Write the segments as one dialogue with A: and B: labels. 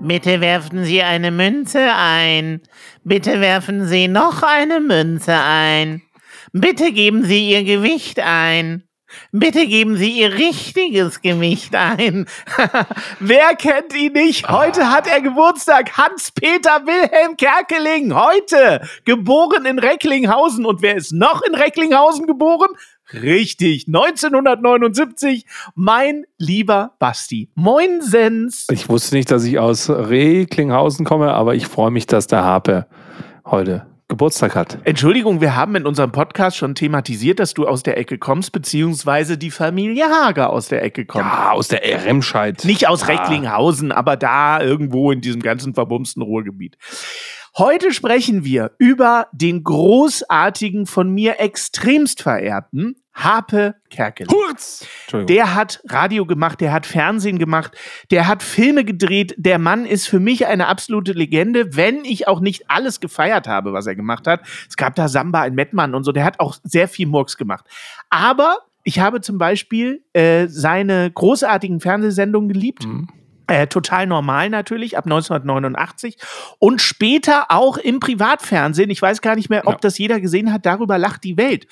A: Bitte werfen Sie eine Münze ein. Bitte werfen Sie noch eine Münze ein. Bitte geben Sie Ihr Gewicht ein. Bitte geben Sie Ihr richtiges Gewicht ein. Wer kennt ihn nicht? Heute hat er Geburtstag. Hans-Peter Wilhelm Kerkeling. Heute geboren in Recklinghausen. Und wer ist noch in Recklinghausen geboren? Richtig, 1979, mein lieber Basti. Moinsens.
B: Ich wusste nicht, dass ich aus Recklinghausen komme, aber ich freue mich, dass der Harpe heute Geburtstag hat.
A: Entschuldigung, wir haben in unserem Podcast schon thematisiert, dass du aus der Ecke kommst, beziehungsweise die Familie Hager aus der Ecke kommt.
B: Ja, aus der Remscheid.
A: Nicht aus
B: ja.
A: Recklinghausen, aber da irgendwo in diesem ganzen verbumsten Ruhrgebiet. Heute sprechen wir über den großartigen, von mir extremst verehrten Harpe Kerkeling.
B: Hurz!
A: Der hat Radio gemacht, der hat Fernsehen gemacht, der hat Filme gedreht. Der Mann ist für mich eine absolute Legende, wenn ich auch nicht alles gefeiert habe, was er gemacht hat. Es gab da Samba in Mettmann und so. Der hat auch sehr viel Murks gemacht. Aber ich habe zum Beispiel äh, seine großartigen Fernsehsendungen geliebt.
B: Mhm.
A: Äh, total normal natürlich, ab 1989. Und später auch im Privatfernsehen. Ich weiß gar nicht mehr, ob
B: Ja.
A: das jeder gesehen hat. Darüber lacht die Welt.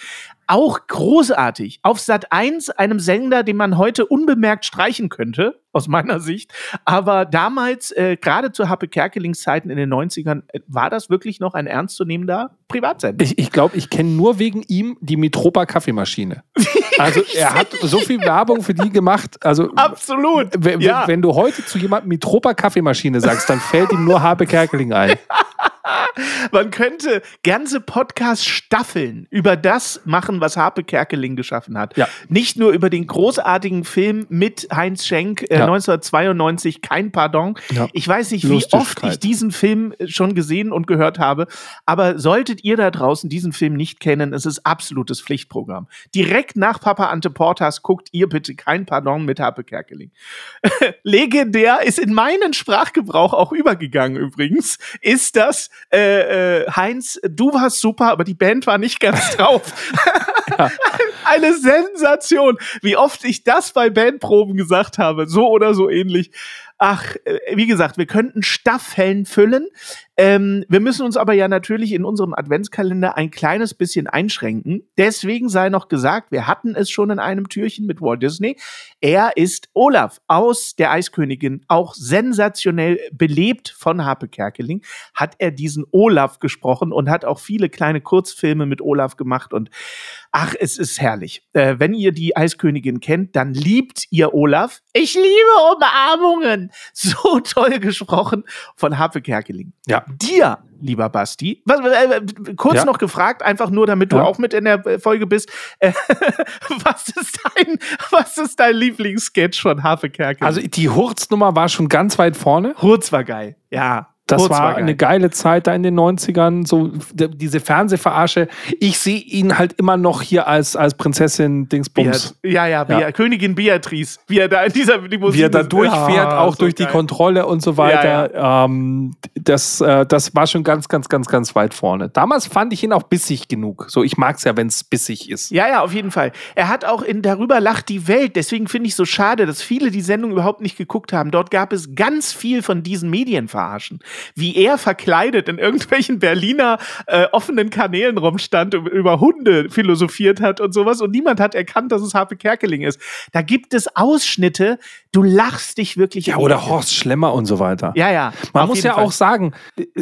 A: Auch großartig. Auf Sat 1, einem Sender, den man heute unbemerkt streichen könnte, aus meiner Sicht. Aber damals, äh, gerade zu Happe Kerkelings Zeiten in den 90ern, äh, war das wirklich noch ein ernstzunehmender Privatsender.
B: Ich, ich glaube, ich kenne nur wegen ihm die Mitropa Kaffeemaschine. Also er hat so viel Werbung für die gemacht. Also
A: Absolut.
B: wenn,
A: Ja.
B: wenn du heute zu jemandem Mitropa Kaffeemaschine sagst, dann fällt ihm nur Harpe Kerkeling ein.
A: Man könnte ganze Podcast-Staffeln über das machen, was Harpe Kerkeling geschaffen hat.
B: Ja.
A: Nicht nur über den großartigen Film mit Heinz Schenk äh,
B: Ja.
A: 1992, Kein Pardon.
B: Ja.
A: Ich weiß nicht, wie oft ich diesen Film äh, schon gesehen und gehört habe, aber solltet ihr da draußen diesen Film nicht kennen, es ist absolutes Pflichtprogramm. Direkt nach Papa Ante Portas guckt ihr bitte Kein Pardon mit Harpe Kerkeling. legendär, ist in meinen Sprachgebrauch auch übergegangen übrigens, ist das, äh, äh, Heinz, du warst super, aber die Band war nicht ganz drauf. Eine Sensation, wie oft ich das bei Bandproben gesagt habe, so oder so ähnlich. Ach, äh, wie gesagt, wir könnten Staffeln füllen. Ähm, wir müssen uns aber ja natürlich in unserem Adventskalender ein kleines bisschen einschränken. Deswegen sei noch gesagt, wir hatten es schon in einem Türchen mit Walt Disney. Er ist Olaf aus der Eiskönigin, auch sensationell belebt von Harpe Kerkeling, hat er diesen Olaf gesprochen und hat auch viele kleine Kurzfilme mit Olaf gemacht und ach, es ist herrlich. Äh, wenn ihr die Eiskönigin kennt, dann liebt ihr Olaf. Ich liebe Umarmungen. So toll gesprochen von Harpe Kerkeling.
B: Ja.
A: Dir, lieber Basti, was, äh, äh, kurz
B: Ja.
A: noch gefragt, einfach nur, damit du
B: Ja.
A: auch mit in der äh, Folge bist. Äh, was ist dein, was ist dein Lieblingssketch von Harpe Kerkeling?
B: Also die Hurznummer war schon ganz weit vorne.
A: Hurz war geil. Ja.
B: Das
A: Hurz
B: war
A: geil.
B: eine geile Zeit da in den 90ern, so diese Fernsehverarsche. Ich sehe ihn halt immer noch hier als, als Prinzessin Dingsbums.
A: Beat, ja, ja, Bea
B: Ja.
A: Königin Beatrice, wie er da in dieser Limousine
B: Wie er da durchfährt,
A: Ja,
B: auch
A: so
B: durch die
A: geil.
B: Kontrolle und so weiter. Ähm, das, äh, das war schon ganz, ganz, ganz, ganz weit vorne. Damals fand ich ihn auch bissig genug. So, ich mag es ja, wenn es bissig ist.
A: Ja, ja, auf jeden Fall. Er hat auch in Darüber lacht die Welt. Deswegen finde ich so schade, dass viele die Sendung überhaupt nicht geguckt haben. Dort gab es ganz viel von diesen Medienverarschen. Wie er verkleidet in irgendwelchen Berliner äh, offenen Kanälen rumstand, und über Hunde philosophiert hat und sowas. Und niemand hat erkannt, dass es Harpe Kerkeling ist. Da gibt es Ausschnitte, du lachst dich wirklich
B: Ja, oder Horst Schlemmer und so weiter.
A: Ja, ja.
B: Man muss ja
A: Fall.
B: auch sagen,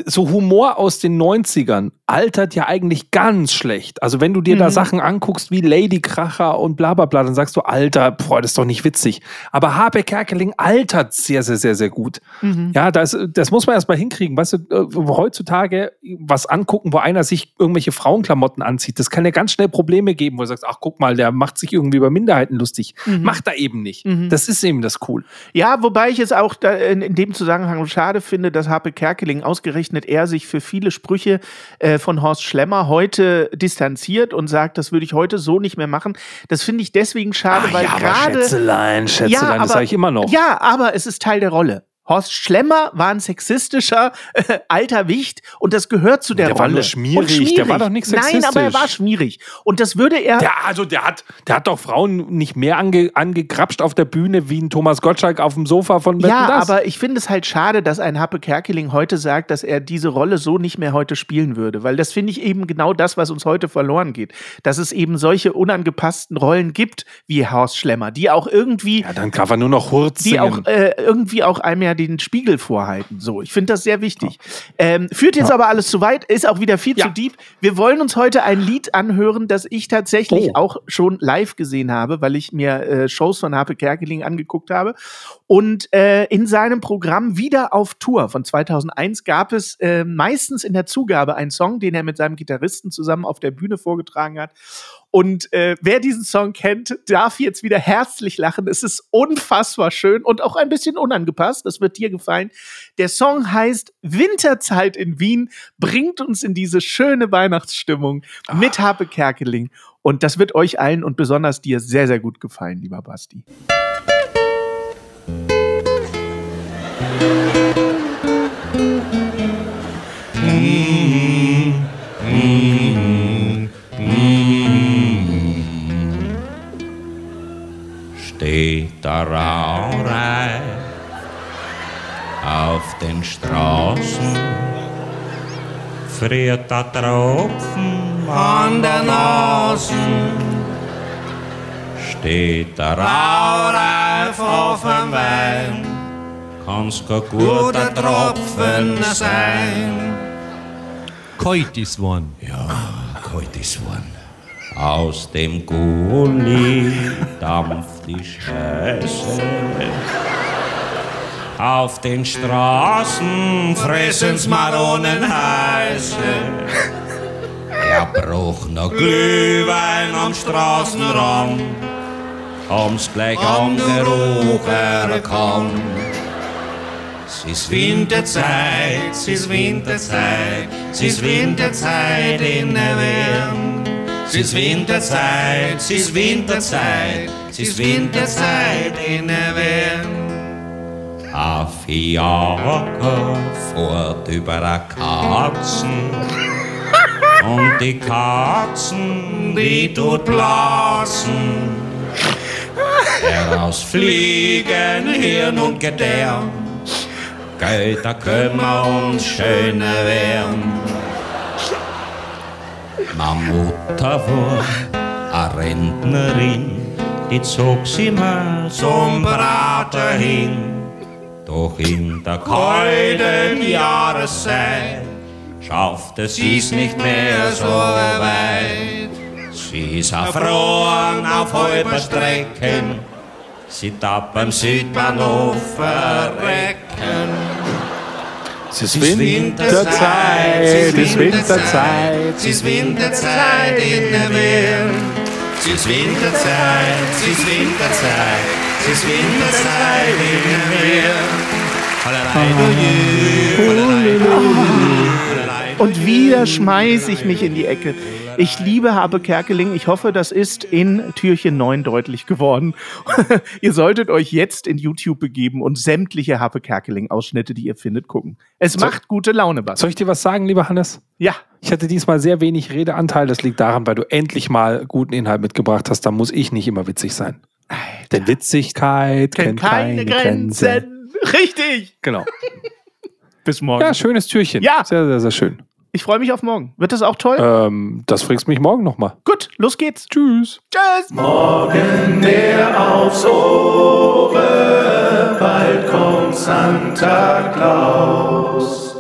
B: so Humor aus den 90ern altert ja eigentlich ganz schlecht. Also wenn du dir da
A: Mhm.
B: Sachen anguckst wie Lady Kracher und bla bla bla, dann sagst du, Alter, boah, das ist doch nicht witzig. Aber Habe Kerkeling altert sehr, sehr, sehr, sehr gut.
A: Mhm.
B: Ja, das, das muss man erstmal hinkriegen. Weißt du, äh, heutzutage was angucken, wo einer sich irgendwelche Frauenklamotten anzieht, das kann ja ganz schnell Probleme geben, wo du sagst, ach guck mal, der macht sich irgendwie über Minderheiten lustig. Mhm. Macht er eben nicht. Mhm. Das ist eben das cool.
A: Ja, wobei ich es auch in, in, dem Zusammenhang schade finde, dass Harpe Kerkeling ausgerechnet er sich für viele Sprüche äh, von Horst Schlemmer heute distanziert und sagt, das würde ich heute so nicht mehr machen. Das finde ich deswegen schade, ach, weil ja, gerade.
B: Schätzelein, Schätzelein, ja, das sage ich immer noch.
A: Ja, aber es ist Teil der Rolle. Horst Schlemmer war ein sexistischer äh, alter Wicht und das gehört zu der,
B: der
A: Rolle.
B: War nur schmierig. schmierig. Der war doch nicht sexistisch.
A: Nein, aber er war schmierig. Und das würde er.
B: Der, also der hat, der hat doch Frauen nicht mehr ange, angekrapscht auf der Bühne wie ein Thomas Gottschalk auf dem Sofa von
A: Wetten, Ja, das. aber ich finde es halt schade, dass ein Happe Kerkeling heute sagt, dass er diese Rolle so nicht mehr heute spielen würde. Weil das finde ich eben genau das, was uns heute verloren geht. Dass es eben solche unangepassten Rollen gibt wie Horst Schlemmer, die auch irgendwie.
B: Ja, dann kann er nur noch Hurz
A: Die auch äh, irgendwie auch einem ja den Spiegel vorhalten. So, ich finde das sehr wichtig. Ähm, führt jetzt ja. aber alles zu weit, ist auch wieder viel ja. zu deep. Wir wollen uns heute ein Lied anhören, das ich tatsächlich oh. auch schon live gesehen habe, weil ich mir äh, Shows von Harpe Kerkeling angeguckt habe. Und äh, in seinem Programm Wieder auf Tour von 2001 gab es äh, meistens in der Zugabe einen Song, den er mit seinem Gitarristen zusammen auf der Bühne vorgetragen hat. Und äh, wer diesen Song kennt, darf jetzt wieder herzlich lachen. Es ist unfassbar schön und auch ein bisschen unangepasst. Das wird dir gefallen. Der Song heißt Winterzeit in Wien, bringt uns in diese schöne Weihnachtsstimmung ah. mit Harpe Kerkeling. Und das wird euch allen und besonders dir sehr, sehr gut gefallen, lieber Basti.
C: steht friert der Tropfen an der Nase, steht der Raureif auf dem Wein, kann's kein guter Tropfen sein.
B: Kalt ist worden.
C: Ja, kalt ist worden. Aus dem Gully dampft die Scheiße. Auf den Straßen fressen's Maronen heiße. Er braucht noch Glühwein am Straßenrand, haben's gleich am Geruch erkannt. Es ist Winterzeit, es ist Winterzeit, es ist Winterzeit in der Welt. Es ist Winterzeit, es ist Winterzeit, es ist Winterzeit in der Welt. Fiaker fährt über die Katzen und die Katzen, die tut blasen. Heraus fliegen Hirn und Gedärm, Geld, da können wir uns schöner werden. Meine Mutter war eine Rentnerin, die zog sie mal zum Brater hin. Doch in der kalten Jahreszeit schaffte sie's nicht mehr so weit. Sie ist erfroren auf halber Strecken, sie darf beim Südbahnhof verrecken.
B: Es ist Winterzeit, es ist Winterzeit,
C: es ist Winterzeit in der Welt. Es ist Winterzeit, es ist Winterzeit, es ist Winterzeit in der
A: Welt. Und wieder schmeiße ich mich in die Ecke. Ich liebe Habe Kerkeling. Ich hoffe, das ist in Türchen 9 deutlich geworden. ihr solltet euch jetzt in YouTube begeben und sämtliche Habe Kerkeling-Ausschnitte, die ihr findet, gucken. Es so, macht gute Laune, Bas.
B: Soll ich dir was sagen, lieber Hannes?
A: Ja.
B: Ich hatte diesmal sehr wenig Redeanteil. Das liegt daran, weil du endlich mal guten Inhalt mitgebracht hast. Da muss ich nicht immer witzig sein. Alter. Denn Witzigkeit kennt, kennt keine, keine Grenzen. Grenzen.
A: Richtig.
B: Genau.
A: Bis morgen.
B: Ja, schönes Türchen.
A: Ja.
B: Sehr, sehr, sehr schön.
A: Ich freue mich auf morgen. Wird das auch toll?
B: Ähm, das fragst mich morgen nochmal.
A: Gut, los geht's.
B: Tschüss.
A: Tschüss.
D: Morgen der aufs Ohren, bald kommt Santa Claus.